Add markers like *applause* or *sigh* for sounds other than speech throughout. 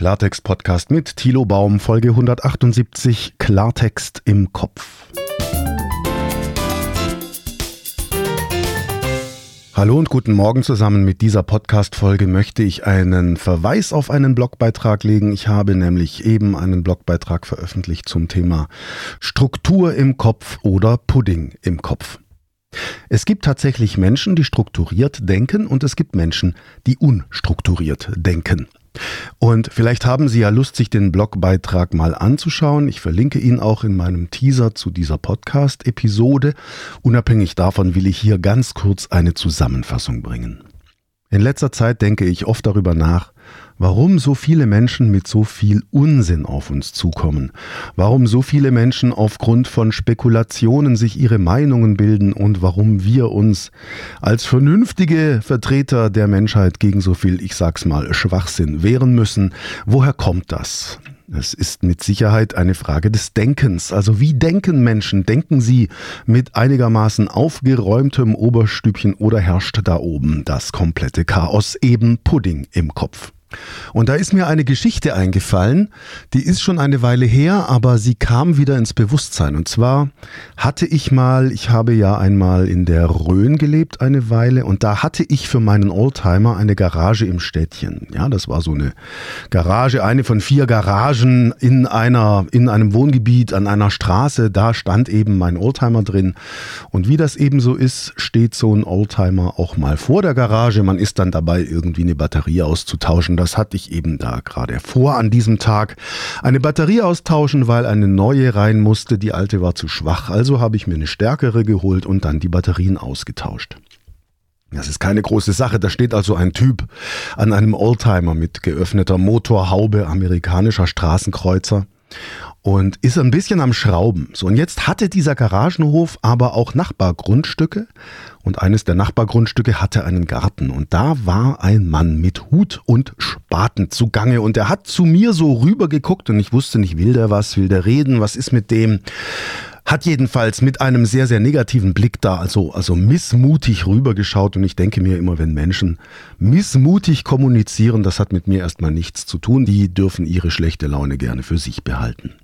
Klartext Podcast mit Thilo Baum, Folge 178, Klartext im Kopf. Hallo und guten Morgen zusammen. Mit dieser Podcast-Folge möchte ich einen Verweis auf einen Blogbeitrag legen. Ich habe nämlich eben einen Blogbeitrag veröffentlicht zum Thema Struktur im Kopf oder Pudding im Kopf. Es gibt tatsächlich Menschen, die strukturiert denken und es gibt Menschen, die unstrukturiert denken. Und vielleicht haben Sie ja Lust, sich den Blogbeitrag mal anzuschauen. Ich verlinke ihn auch in meinem Teaser zu dieser Podcast-Episode. Unabhängig davon will ich hier ganz kurz eine Zusammenfassung bringen. In letzter Zeit denke ich oft darüber nach, warum so viele Menschen mit so viel Unsinn auf uns zukommen, warum so viele Menschen aufgrund von Spekulationen sich ihre Meinungen bilden und warum wir uns als vernünftige Vertreter der Menschheit gegen so viel, ich sag's mal, Schwachsinn wehren müssen. Woher kommt das? Es ist mit Sicherheit eine Frage des Denkens. Also wie denken Menschen? Denken sie mit einigermaßen aufgeräumtem Oberstübchen oder herrscht da oben das komplette Chaos, eben Pudding im Kopf? Und da ist mir eine Geschichte eingefallen, die ist schon eine Weile her, aber sie kam wieder ins Bewusstsein. Und zwar hatte ich mal, ich habe ja einmal in der Rhön gelebt eine Weile und da hatte ich für meinen Oldtimer eine Garage im Städtchen. Ja, das war so eine Garage, eine von vier Garagen in einer, in einem Wohngebiet an einer Straße. Da stand eben mein Oldtimer drin. Und wie das eben so ist, steht so ein Oldtimer auch mal vor der Garage. Man ist dann dabei, irgendwie eine Batterie auszutauschen das hatte ich eben da gerade vor an diesem Tag, eine Batterie austauschen, weil eine neue rein musste, die alte war zu schwach, also habe ich mir eine stärkere geholt und dann die Batterien ausgetauscht. Das ist keine große Sache. Da steht also ein Typ an einem Oldtimer mit geöffneter Motorhaube, amerikanischer Straßenkreuzer und ist ein bisschen am Schrauben. So, und jetzt hatte dieser Garagenhof aber auch Nachbargrundstücke und eines der Nachbargrundstücke hatte einen Garten und da war ein Mann mit Hut und Spaten zugange und er hat zu mir so rüber geguckt und ich wusste nicht, will der was, will der reden, was ist mit dem? Hat jedenfalls mit einem sehr, sehr negativen Blick da, also, also missmutig rübergeschaut. Und ich denke mir immer, wenn Menschen missmutig kommunizieren, das hat mit mir erstmal nichts zu tun. Die dürfen ihre schlechte Laune gerne für sich behalten.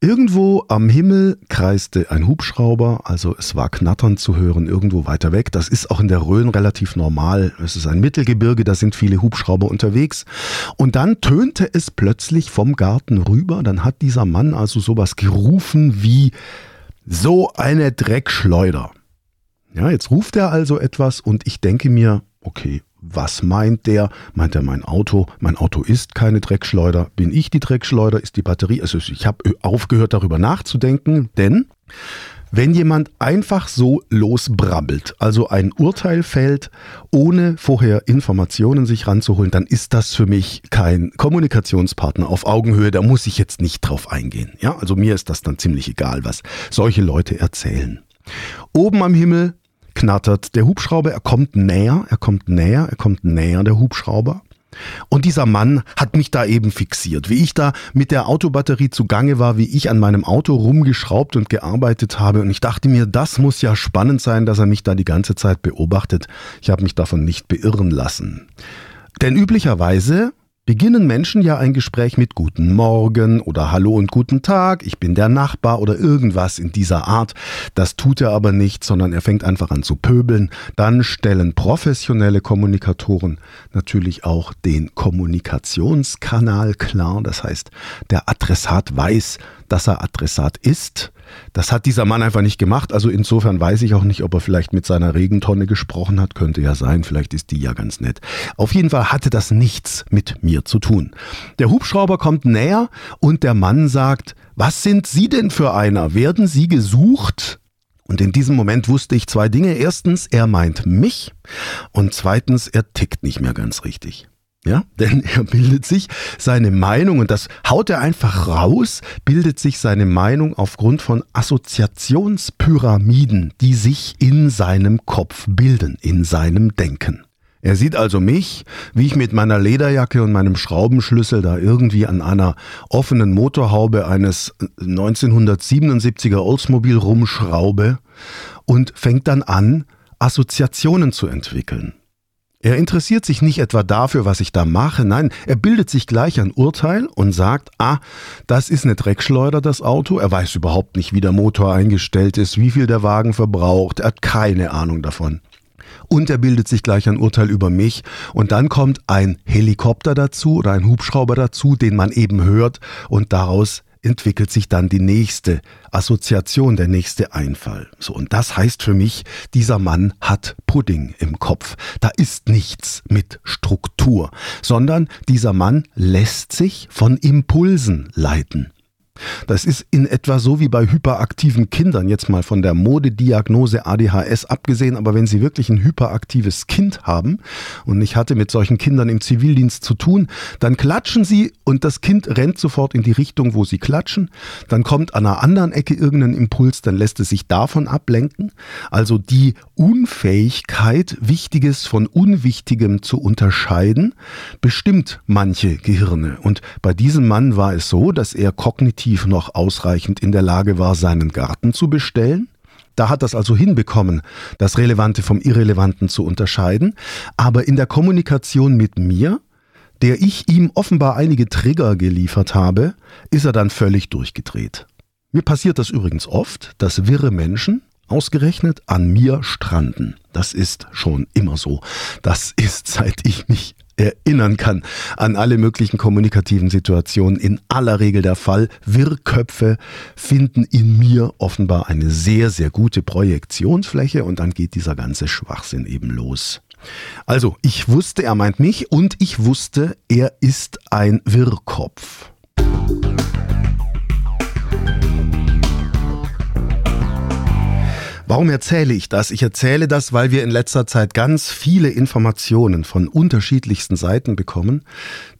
Irgendwo am Himmel kreiste ein Hubschrauber, also es war Knattern zu hören, irgendwo weiter weg. Das ist auch in der Rhön relativ normal. Es ist ein Mittelgebirge, da sind viele Hubschrauber unterwegs. Und dann tönte es plötzlich vom Garten rüber. Dann hat dieser Mann also sowas gerufen wie so eine Dreckschleuder. Ja, jetzt ruft er also etwas und ich denke mir, okay, was meint der? Meint er mein Auto? Mein Auto ist keine Dreckschleuder. Bin ich die Dreckschleuder? Ist die Batterie? Also ich habe aufgehört darüber nachzudenken, denn wenn jemand einfach so losbrabbelt, also ein Urteil fällt, ohne vorher Informationen sich ranzuholen, dann ist das für mich kein Kommunikationspartner auf Augenhöhe. Da muss ich jetzt nicht drauf eingehen. Ja, also mir ist das dann ziemlich egal, was solche Leute erzählen. Oben am Himmel knattert der Hubschrauber, er kommt näher, er kommt näher, er kommt näher, der Hubschrauber. Und dieser Mann hat mich da eben fixiert. Wie ich da mit der Autobatterie zugange war, wie ich an meinem Auto rumgeschraubt und gearbeitet habe. Und ich dachte mir, das muss ja spannend sein, dass er mich da die ganze Zeit beobachtet. Ich habe mich davon nicht beirren lassen. Denn üblicherweise beginnen Menschen ja ein Gespräch mit Guten Morgen oder Hallo und Guten Tag, ich bin der Nachbar oder irgendwas in dieser Art. Das tut er aber nicht, sondern er fängt einfach an zu pöbeln. Dann stellen professionelle Kommunikatoren natürlich auch den Kommunikationskanal klar. Das heißt, der Adressat weiß, dass er Adressat ist das hat dieser Mann einfach nicht gemacht. Also insofern weiß ich auch nicht, ob er vielleicht mit seiner Regentonne gesprochen hat. Könnte ja sein. Vielleicht ist die ja ganz nett. Auf jeden Fall hatte das nichts mit mir zu tun. Der Hubschrauber kommt näher und der Mann sagt, was sind Sie denn für einer? Werden Sie gesucht? Und in diesem Moment wusste ich zwei Dinge. Erstens, er meint mich und zweitens, er tickt nicht mehr ganz richtig. Ja, denn *laughs* er bildet sich seine Meinung und das haut er einfach raus, bildet sich seine Meinung aufgrund von Assoziationspyramiden, die sich in seinem Kopf bilden, in seinem Denken. Er sieht also mich, wie ich mit meiner Lederjacke und meinem Schraubenschlüssel da irgendwie an einer offenen Motorhaube eines 1977er Oldsmobile rumschraube und fängt dann an, Assoziationen zu entwickeln. Er interessiert sich nicht etwa dafür, was ich da mache, nein, er bildet sich gleich ein Urteil und sagt, ah, das ist eine Dreckschleuder, das Auto, er weiß überhaupt nicht, wie der Motor eingestellt ist, wie viel der Wagen verbraucht, er hat keine Ahnung davon. Und er bildet sich gleich ein Urteil über mich. Und dann kommt ein Helikopter dazu oder ein Hubschrauber dazu, den man eben hört. Und daraus entwickelt sich dann die nächste Assoziation, der nächste Einfall. So, und das heißt für mich, dieser Mann hat Pudding im Kopf. Da ist nichts mit Struktur, sondern dieser Mann lässt sich von Impulsen leiten. Das ist in etwa so wie bei hyperaktiven Kindern, jetzt mal von der Modediagnose ADHS abgesehen, aber wenn Sie wirklich ein hyperaktives Kind haben, und ich hatte mit solchen Kindern im Zivildienst zu tun, dann klatschen Sie und das Kind rennt sofort in die Richtung, wo Sie klatschen, dann kommt an einer anderen Ecke irgendein Impuls, dann lässt es sich davon ablenken. Also die Unfähigkeit, Wichtiges von Unwichtigem zu unterscheiden, bestimmt manche Gehirne. Und bei diesem Mann war es so, dass er kognitiv noch ausreichend in der Lage war, seinen Garten zu bestellen. Da hat das also hinbekommen, das Relevante vom Irrelevanten zu unterscheiden. Aber in der Kommunikation mit mir, der ich ihm offenbar einige Trigger geliefert habe, ist er dann völlig durchgedreht. Mir passiert das übrigens oft, dass wirre Menschen ausgerechnet an mir stranden. Das ist schon immer so. Das ist, *laughs* seit ich mich erinnern kann an alle möglichen kommunikativen Situationen. In aller Regel der Fall. Wirrköpfe finden in mir offenbar eine sehr, sehr gute Projektionsfläche und dann geht dieser ganze Schwachsinn eben los. Also, ich wusste, er meint mich und ich wusste, er ist ein Wirrkopf. Warum erzähle ich das? Ich erzähle das, weil wir in letzter Zeit ganz viele Informationen von unterschiedlichsten Seiten bekommen,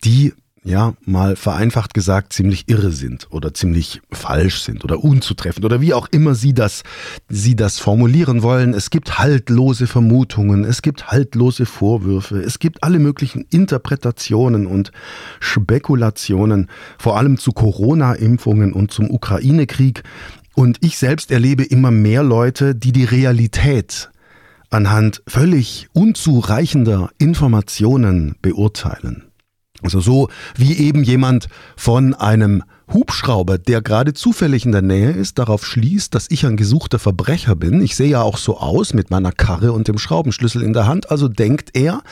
die ja, mal vereinfacht gesagt, ziemlich irre sind oder ziemlich falsch sind oder unzutreffend oder wie auch immer Sie das, Sie das formulieren wollen. Es gibt haltlose Vermutungen, es gibt haltlose Vorwürfe, es gibt alle möglichen Interpretationen und Spekulationen, vor allem zu Corona-Impfungen und zum Ukraine-Krieg. Und ich selbst erlebe immer mehr Leute, die die Realität anhand völlig unzureichender Informationen beurteilen. Also so wie eben jemand von einem Hubschrauber, der gerade zufällig in der Nähe ist, darauf schließt, dass ich ein gesuchter Verbrecher bin. Ich sehe ja auch so aus mit meiner Karre und dem Schraubenschlüssel in der Hand. Also denkt er,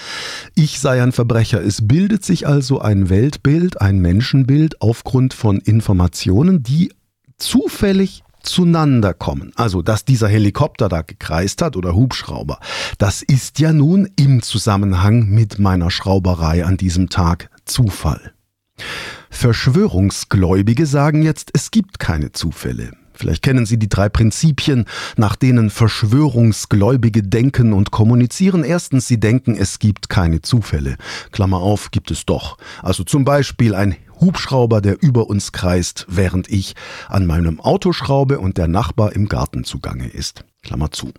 ich sei ein Verbrecher. Es bildet sich also ein Weltbild, ein Menschenbild aufgrund von Informationen, die zufällig zueinander kommen. Also, dass dieser Helikopter da gekreist hat oder Hubschrauber, das ist ja nun im Zusammenhang mit meiner Schrauberei an diesem Tag Zufall. Verschwörungsgläubige sagen jetzt, es gibt keine Zufälle. Vielleicht kennen Sie die drei Prinzipien, nach denen Verschwörungsgläubige denken und kommunizieren. Erstens, sie denken, es gibt keine Zufälle. Klammer auf, gibt es doch. Also zum Beispiel ein Hubschrauber, der über uns kreist, während ich an meinem Auto schraube und der Nachbar im Garten zugange ist. Klammer zu.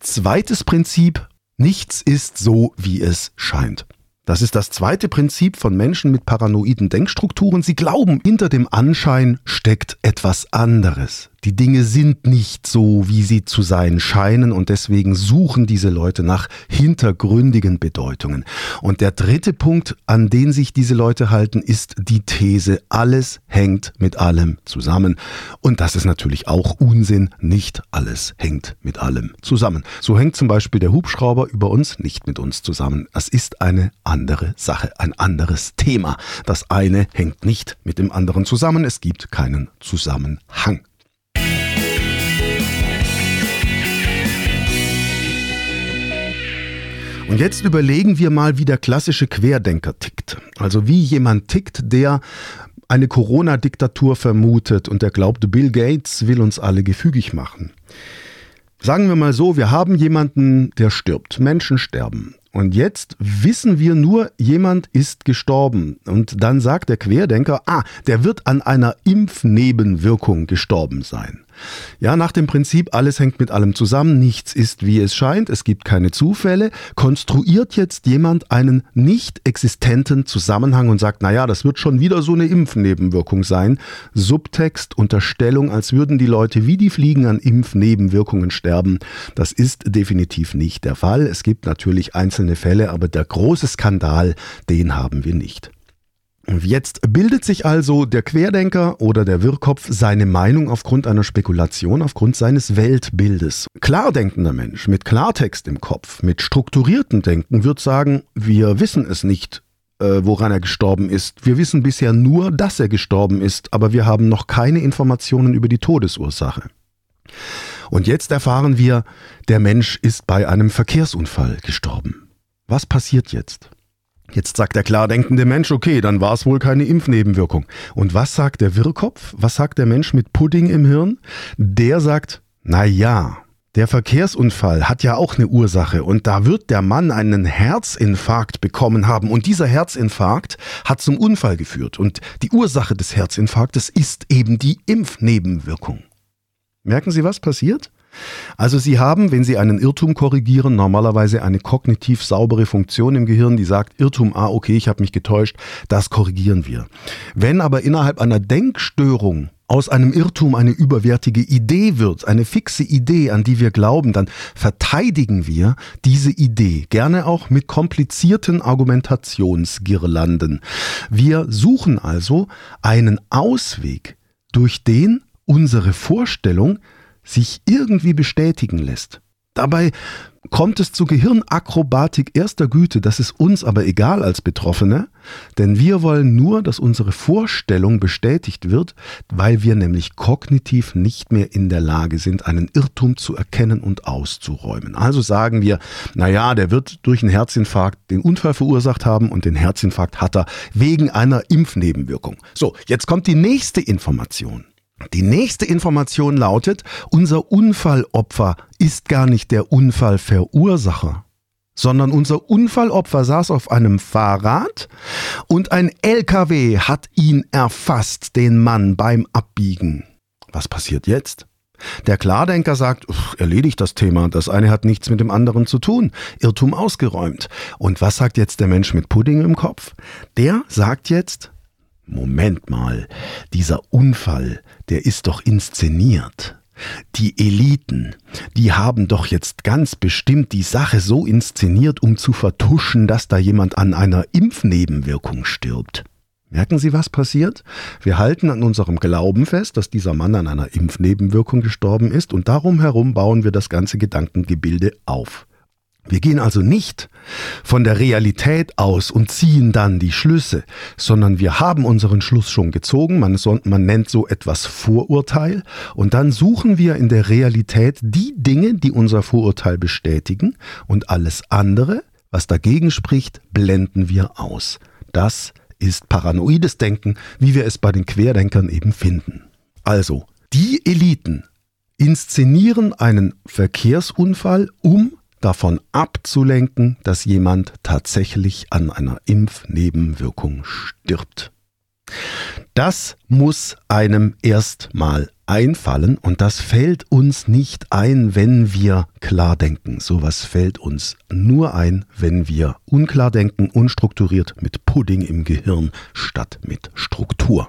Zweites Prinzip, nichts ist so, wie es scheint. Das ist das zweite Prinzip von Menschen mit paranoiden Denkstrukturen. Sie glauben, hinter dem Anschein steckt etwas anderes. Die Dinge sind nicht so, wie sie zu sein scheinen und deswegen suchen diese Leute nach hintergründigen Bedeutungen. Und der dritte Punkt, an den sich diese Leute halten, ist die These, alles hängt mit allem zusammen. Und das ist natürlich auch Unsinn, nicht alles hängt mit allem zusammen. So hängt zum Beispiel der Hubschrauber über uns nicht mit uns zusammen. Es ist eine andere Sache, ein anderes Thema. Das eine hängt nicht mit dem anderen zusammen, es gibt keinen Zusammenhang. Und jetzt überlegen wir mal, wie der klassische Querdenker tickt. Also wie jemand tickt, der eine Corona-Diktatur vermutet und der glaubt, Bill Gates will uns alle gefügig machen. Sagen wir mal so, wir haben jemanden, der stirbt. Menschen sterben. Und jetzt wissen wir nur, jemand ist gestorben. Und dann sagt der Querdenker, ah, der wird an einer Impfnebenwirkung gestorben sein. Ja, nach dem Prinzip, alles hängt mit allem zusammen, nichts ist wie es scheint, es gibt keine Zufälle, konstruiert jetzt jemand einen nicht existenten Zusammenhang und sagt, naja, das wird schon wieder so eine Impfnebenwirkung sein. Subtext, Unterstellung, als würden die Leute wie die Fliegen an Impfnebenwirkungen sterben. Das ist definitiv nicht der Fall. Es gibt natürlich einzelne Fälle, aber der große Skandal, den haben wir nicht. Jetzt bildet sich also der Querdenker oder der Wirrkopf seine Meinung aufgrund einer Spekulation, aufgrund seines Weltbildes. Klardenkender Mensch mit Klartext im Kopf, mit strukturiertem Denken wird sagen, wir wissen es nicht, äh, woran er gestorben ist. Wir wissen bisher nur, dass er gestorben ist, aber wir haben noch keine Informationen über die Todesursache. Und jetzt erfahren wir, der Mensch ist bei einem Verkehrsunfall gestorben. Was passiert jetzt? Jetzt sagt der klar denkende Mensch, okay, dann war es wohl keine Impfnebenwirkung. Und was sagt der Wirrkopf? Was sagt der Mensch mit Pudding im Hirn? Der sagt, na ja, der Verkehrsunfall hat ja auch eine Ursache und da wird der Mann einen Herzinfarkt bekommen haben und dieser Herzinfarkt hat zum Unfall geführt und die Ursache des Herzinfarktes ist eben die Impfnebenwirkung. Merken Sie, was passiert? Also Sie haben, wenn Sie einen Irrtum korrigieren, normalerweise eine kognitiv saubere Funktion im Gehirn, die sagt, Irrtum, ah, okay, ich habe mich getäuscht, das korrigieren wir. Wenn aber innerhalb einer Denkstörung aus einem Irrtum eine überwertige Idee wird, eine fixe Idee, an die wir glauben, dann verteidigen wir diese Idee, gerne auch mit komplizierten Argumentationsgirlanden. Wir suchen also einen Ausweg, durch den unsere Vorstellung sich irgendwie bestätigen lässt. Dabei kommt es zu Gehirnakrobatik erster Güte, das ist uns aber egal als Betroffene, denn wir wollen nur, dass unsere Vorstellung bestätigt wird, weil wir nämlich kognitiv nicht mehr in der Lage sind, einen Irrtum zu erkennen und auszuräumen. Also sagen wir, naja, der wird durch einen Herzinfarkt den Unfall verursacht haben und den Herzinfarkt hat er wegen einer Impfnebenwirkung. So, jetzt kommt die nächste Information. Die nächste Information lautet, unser Unfallopfer ist gar nicht der Unfallverursacher, sondern unser Unfallopfer saß auf einem Fahrrad und ein LKW hat ihn erfasst, den Mann beim Abbiegen. Was passiert jetzt? Der Klardenker sagt, erledigt das Thema, das eine hat nichts mit dem anderen zu tun, Irrtum ausgeräumt. Und was sagt jetzt der Mensch mit Pudding im Kopf? Der sagt jetzt, Moment mal, dieser Unfall, der ist doch inszeniert. Die Eliten, die haben doch jetzt ganz bestimmt die Sache so inszeniert, um zu vertuschen, dass da jemand an einer Impfnebenwirkung stirbt. Merken Sie, was passiert? Wir halten an unserem Glauben fest, dass dieser Mann an einer Impfnebenwirkung gestorben ist und darum herum bauen wir das ganze Gedankengebilde auf. Wir gehen also nicht von der Realität aus und ziehen dann die Schlüsse, sondern wir haben unseren Schluss schon gezogen, man, man, nennt so etwas Vorurteil, und dann suchen wir in der Realität die Dinge, die unser Vorurteil bestätigen, und alles andere, was dagegen spricht, blenden wir aus. Das ist paranoides Denken, wie wir es bei den Querdenkern eben finden. Also, die Eliten inszenieren einen Verkehrsunfall, um davon abzulenken, dass jemand tatsächlich an einer Impfnebenwirkung stirbt. Das muss einem erstmal einfallen und das fällt uns nicht ein, wenn wir klar denken. Sowas fällt uns nur ein, wenn wir unklar denken, unstrukturiert mit Pudding im Gehirn statt mit Struktur.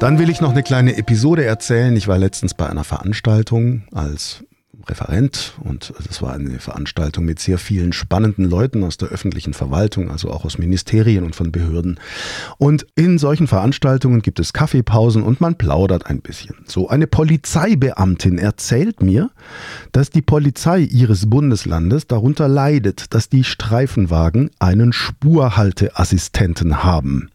Dann will ich noch eine kleine Episode erzählen. Ich war letztens bei einer Veranstaltung als Referent und das war eine Veranstaltung mit sehr vielen spannenden Leuten aus der öffentlichen Verwaltung, also auch aus Ministerien und von Behörden. Und in solchen Veranstaltungen gibt es Kaffeepausen und man plaudert ein bisschen. So eine Polizeibeamtin erzählt mir, dass die Polizei ihres Bundeslandes darunter leidet, dass die Streifenwagen einen Spurhalteassistenten haben.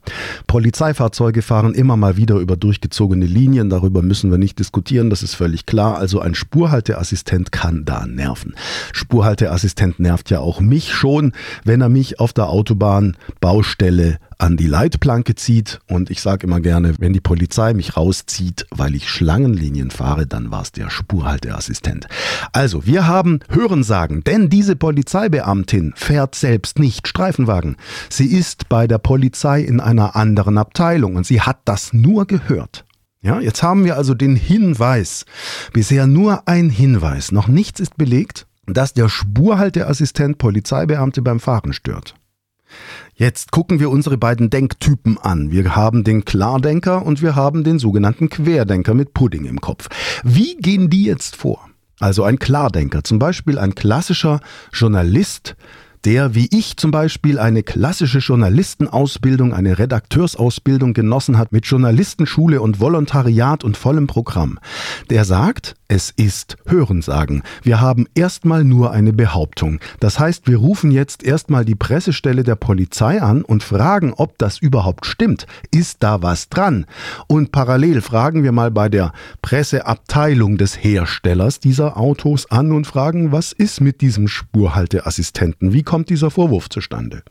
Polizeifahrzeuge fahren immer mal wieder über durchgezogene Linien, darüber müssen wir nicht diskutieren, das ist völlig klar. Also ein Spurhalteassistent Spurhalteassistent kann da nerven. Spurhalteassistent nervt ja auch mich schon, wenn er mich auf der Autobahn Baustelle an die Leitplanke zieht. Und ich sage immer gerne, wenn die Polizei mich rauszieht, weil ich Schlangenlinien fahre, dann war es der Spurhalteassistent. Also, wir haben Hörensagen, denn diese Polizeibeamtin fährt selbst nicht Streifenwagen. Sie ist bei der Polizei in einer anderen Abteilung und sie hat das nur gehört. Ja, jetzt haben wir also den Hinweis, bisher nur ein Hinweis, noch nichts ist belegt, dass der Spurhalteassistent Polizeibeamte beim Fahren stört. Jetzt gucken wir unsere beiden Denktypen an. Wir haben den Klardenker und wir haben den sogenannten Querdenker mit Pudding im Kopf. Wie gehen die jetzt vor? Also ein Klardenker, zum Beispiel ein klassischer Journalist, der wie ich zum Beispiel eine klassische Journalistenausbildung, eine Redakteursausbildung genossen hat mit Journalistenschule und Volontariat und vollem Programm, der sagt, es ist Hörensagen. Wir haben erstmal nur eine Behauptung. Das heißt, wir rufen jetzt erstmal die Pressestelle der Polizei an und fragen, ob das überhaupt stimmt. Ist da was dran? Und parallel fragen wir mal bei der Presseabteilung des Herstellers dieser Autos an und fragen, was ist mit diesem Spurhalteassistenten? Wie kommt dieser Vorwurf zustande?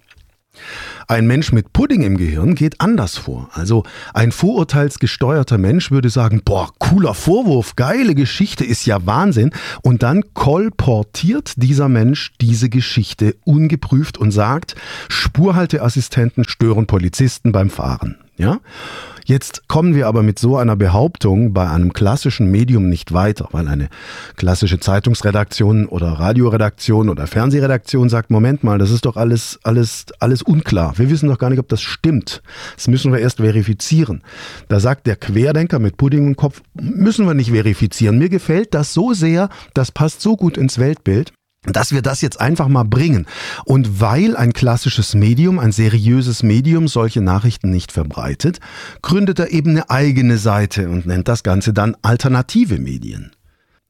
Ein Mensch mit Pudding im Gehirn geht anders vor. Also ein vorurteilsgesteuerter Mensch würde sagen, boah, cooler Vorwurf, geile Geschichte, ist ja Wahnsinn. Und dann kolportiert dieser Mensch diese Geschichte ungeprüft und sagt, Spurhalteassistenten stören Polizisten beim Fahren. Ja? Jetzt kommen wir aber mit so einer Behauptung bei einem klassischen Medium nicht weiter, weil eine klassische Zeitungsredaktion oder Radioredaktion oder Fernsehredaktion sagt, Moment mal, das ist doch alles, alles, alles unklar. Wir wissen doch gar nicht, ob das stimmt. Das müssen wir erst verifizieren. Da sagt der Querdenker mit Pudding im Kopf, müssen wir nicht verifizieren. Mir gefällt das so sehr, das passt so gut ins Weltbild dass wir das jetzt einfach mal bringen. Und weil ein klassisches Medium, ein seriöses Medium solche Nachrichten nicht verbreitet, gründet er eben eine eigene Seite und nennt das Ganze dann alternative Medien.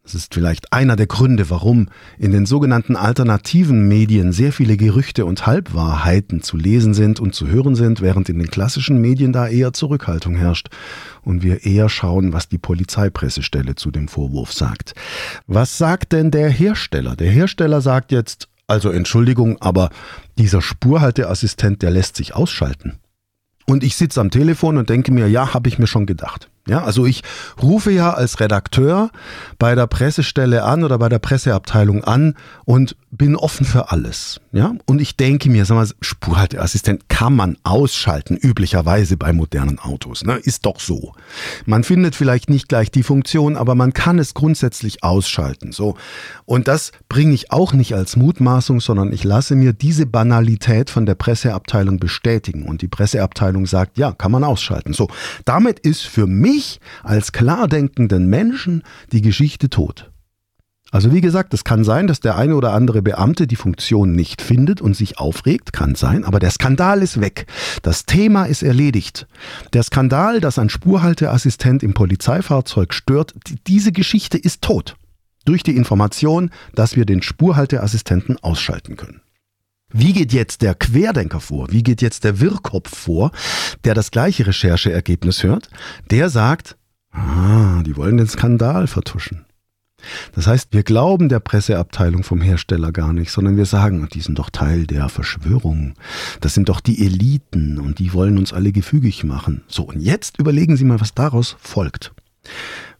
Das ist vielleicht einer der Gründe, warum in den sogenannten alternativen Medien sehr viele Gerüchte und Halbwahrheiten zu lesen sind und zu hören sind, während in den klassischen Medien da eher Zurückhaltung herrscht und wir eher schauen, was die Polizeipressestelle zu dem Vorwurf sagt. Was sagt denn der Hersteller? Der Hersteller sagt jetzt, also Entschuldigung, aber dieser Spurhalteassistent, der lässt sich ausschalten. Und ich sitze am Telefon und denke mir, ja, habe ich mir schon gedacht. Ja, also ich rufe ja als Redakteur bei der Pressestelle an oder bei der Presseabteilung an und bin offen für alles. Ja, und ich denke mir, sag mal, Spurhalteassistent kann man ausschalten, üblicherweise bei modernen Autos. Ne? Ist doch so. Man findet vielleicht nicht gleich die Funktion, aber man kann es grundsätzlich ausschalten. So. Und das bringe ich auch nicht als Mutmaßung, sondern ich lasse mir diese Banalität von der Presseabteilung bestätigen. Und die Presseabteilung sagt, ja, kann man ausschalten. So. Damit ist für mich mich als klar denkenden Menschen die Geschichte tot. Also wie gesagt, es kann sein, dass der eine oder andere Beamte die Funktion nicht findet und sich aufregt, kann sein, aber der Skandal ist weg. Das Thema ist erledigt. Der Skandal, dass ein Spurhalteassistent im Polizeifahrzeug stört, diese Geschichte ist tot. Durch die Information, dass wir den Spurhalteassistenten ausschalten können. Wie geht jetzt der Querdenker vor? Wie geht jetzt der Wirrkopf vor, der das gleiche Rechercheergebnis hört? Der sagt, ah, die wollen den Skandal vertuschen. Das heißt, wir glauben der Presseabteilung vom Hersteller gar nicht, sondern wir sagen, die sind doch Teil der Verschwörung. Das sind doch die Eliten und die wollen uns alle gefügig machen. So, und jetzt überlegen Sie mal, was daraus folgt.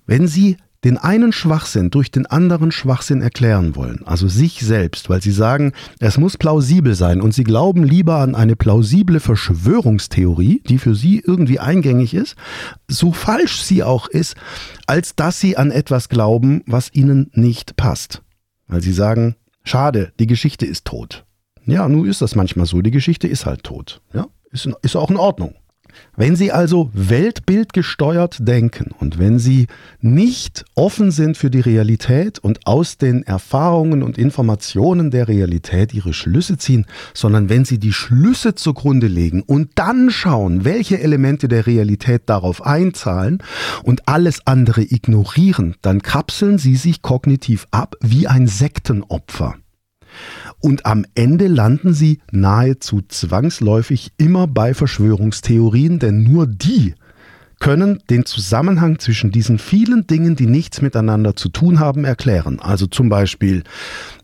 Wenn Sie den einen Schwachsinn durch den anderen Schwachsinn erklären wollen, also sich selbst, weil sie sagen, es muss plausibel sein und sie glauben lieber an eine plausible Verschwörungstheorie, die für sie irgendwie eingängig ist, so falsch sie auch ist, als dass sie an etwas glauben, was ihnen nicht passt. Weil sie sagen, schade, die Geschichte ist tot. Ja, nun ist das manchmal so, die Geschichte ist halt tot. Ja, ist, ist auch in Ordnung. Wenn Sie also weltbildgesteuert denken und wenn Sie nicht offen sind für die Realität und aus den Erfahrungen und Informationen der Realität Ihre Schlüsse ziehen, sondern wenn Sie die Schlüsse zugrunde legen und dann schauen, welche Elemente der Realität darauf einzahlen und alles andere ignorieren, dann kapseln Sie sich kognitiv ab wie ein Sektenopfer und am Ende landen sie nahezu zwangsläufig immer bei Verschwörungstheorien, denn nur die können den Zusammenhang zwischen diesen vielen Dingen, die nichts miteinander zu tun haben, erklären. Also zum Beispiel,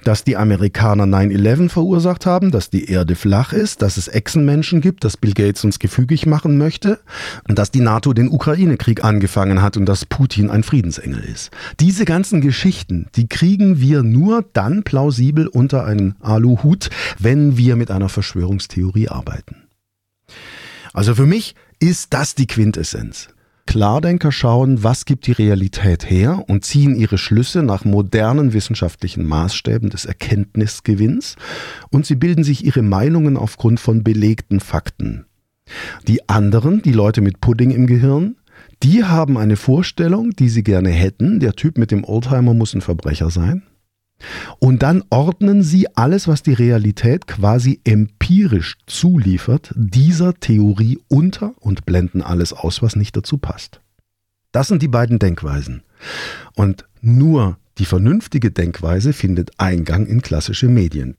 dass die Amerikaner 9-11 verursacht haben, dass die Erde flach ist, dass es Echsenmenschen gibt, dass Bill Gates uns gefügig machen möchte und dass die NATO den Ukraine-Krieg angefangen hat und dass Putin ein Friedensengel ist. Diese ganzen Geschichten, die kriegen wir nur dann plausibel unter einen Aluhut, wenn wir mit einer Verschwörungstheorie arbeiten. Also für mich ist das die Quintessenz. Klardenker schauen, was gibt die Realität her und ziehen ihre Schlüsse nach modernen wissenschaftlichen Maßstäben des Erkenntnisgewinns und sie bilden sich ihre Meinungen aufgrund von belegten Fakten. Die anderen, die Leute mit Pudding im Gehirn, die haben eine Vorstellung, die sie gerne hätten. Der Typ mit dem Oldtimer muss ein Verbrecher sein. Und dann ordnen sie alles, was die Realität quasi empirisch zuliefert, dieser Theorie unter und blenden alles aus, was nicht dazu passt. Das sind die beiden Denkweisen. Und nur die vernünftige Denkweise findet Eingang in klassische Medien.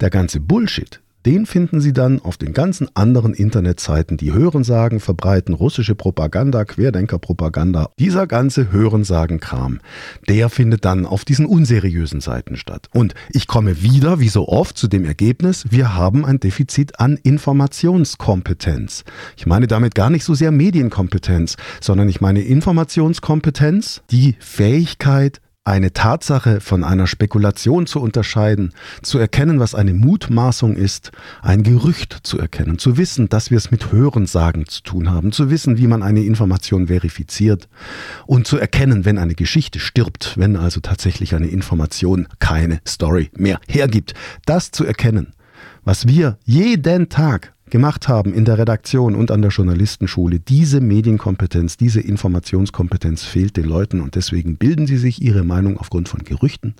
Der ganze Bullshit, den finden Sie dann auf den ganzen anderen Internetseiten, die Hörensagen verbreiten, russische Propaganda, Querdenkerpropaganda. Dieser ganze Hörensagen-Kram, der findet dann auf diesen unseriösen Seiten statt. Und ich komme wieder, wie so oft, zu dem Ergebnis, wir haben ein Defizit an Informationskompetenz. Ich meine damit gar nicht so sehr Medienkompetenz, sondern ich meine Informationskompetenz, die Fähigkeit, eine Tatsache von einer Spekulation zu unterscheiden, zu erkennen, was eine Mutmaßung ist, ein Gerücht zu erkennen, zu wissen, dass wir es mit Hörensagen zu tun haben, zu wissen, wie man eine Information verifiziert und zu erkennen, wenn eine Geschichte stirbt, wenn also tatsächlich eine Information keine Story mehr hergibt. Das zu erkennen, was wir jeden Tag gemacht haben in der Redaktion und an der Journalistenschule, diese Medienkompetenz, diese Informationskompetenz fehlt den Leuten und deswegen bilden sie sich ihre Meinung aufgrund von Gerüchten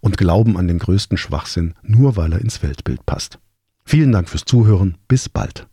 und glauben an den größten Schwachsinn, nur weil er ins Weltbild passt. Vielen Dank fürs Zuhören, bis bald.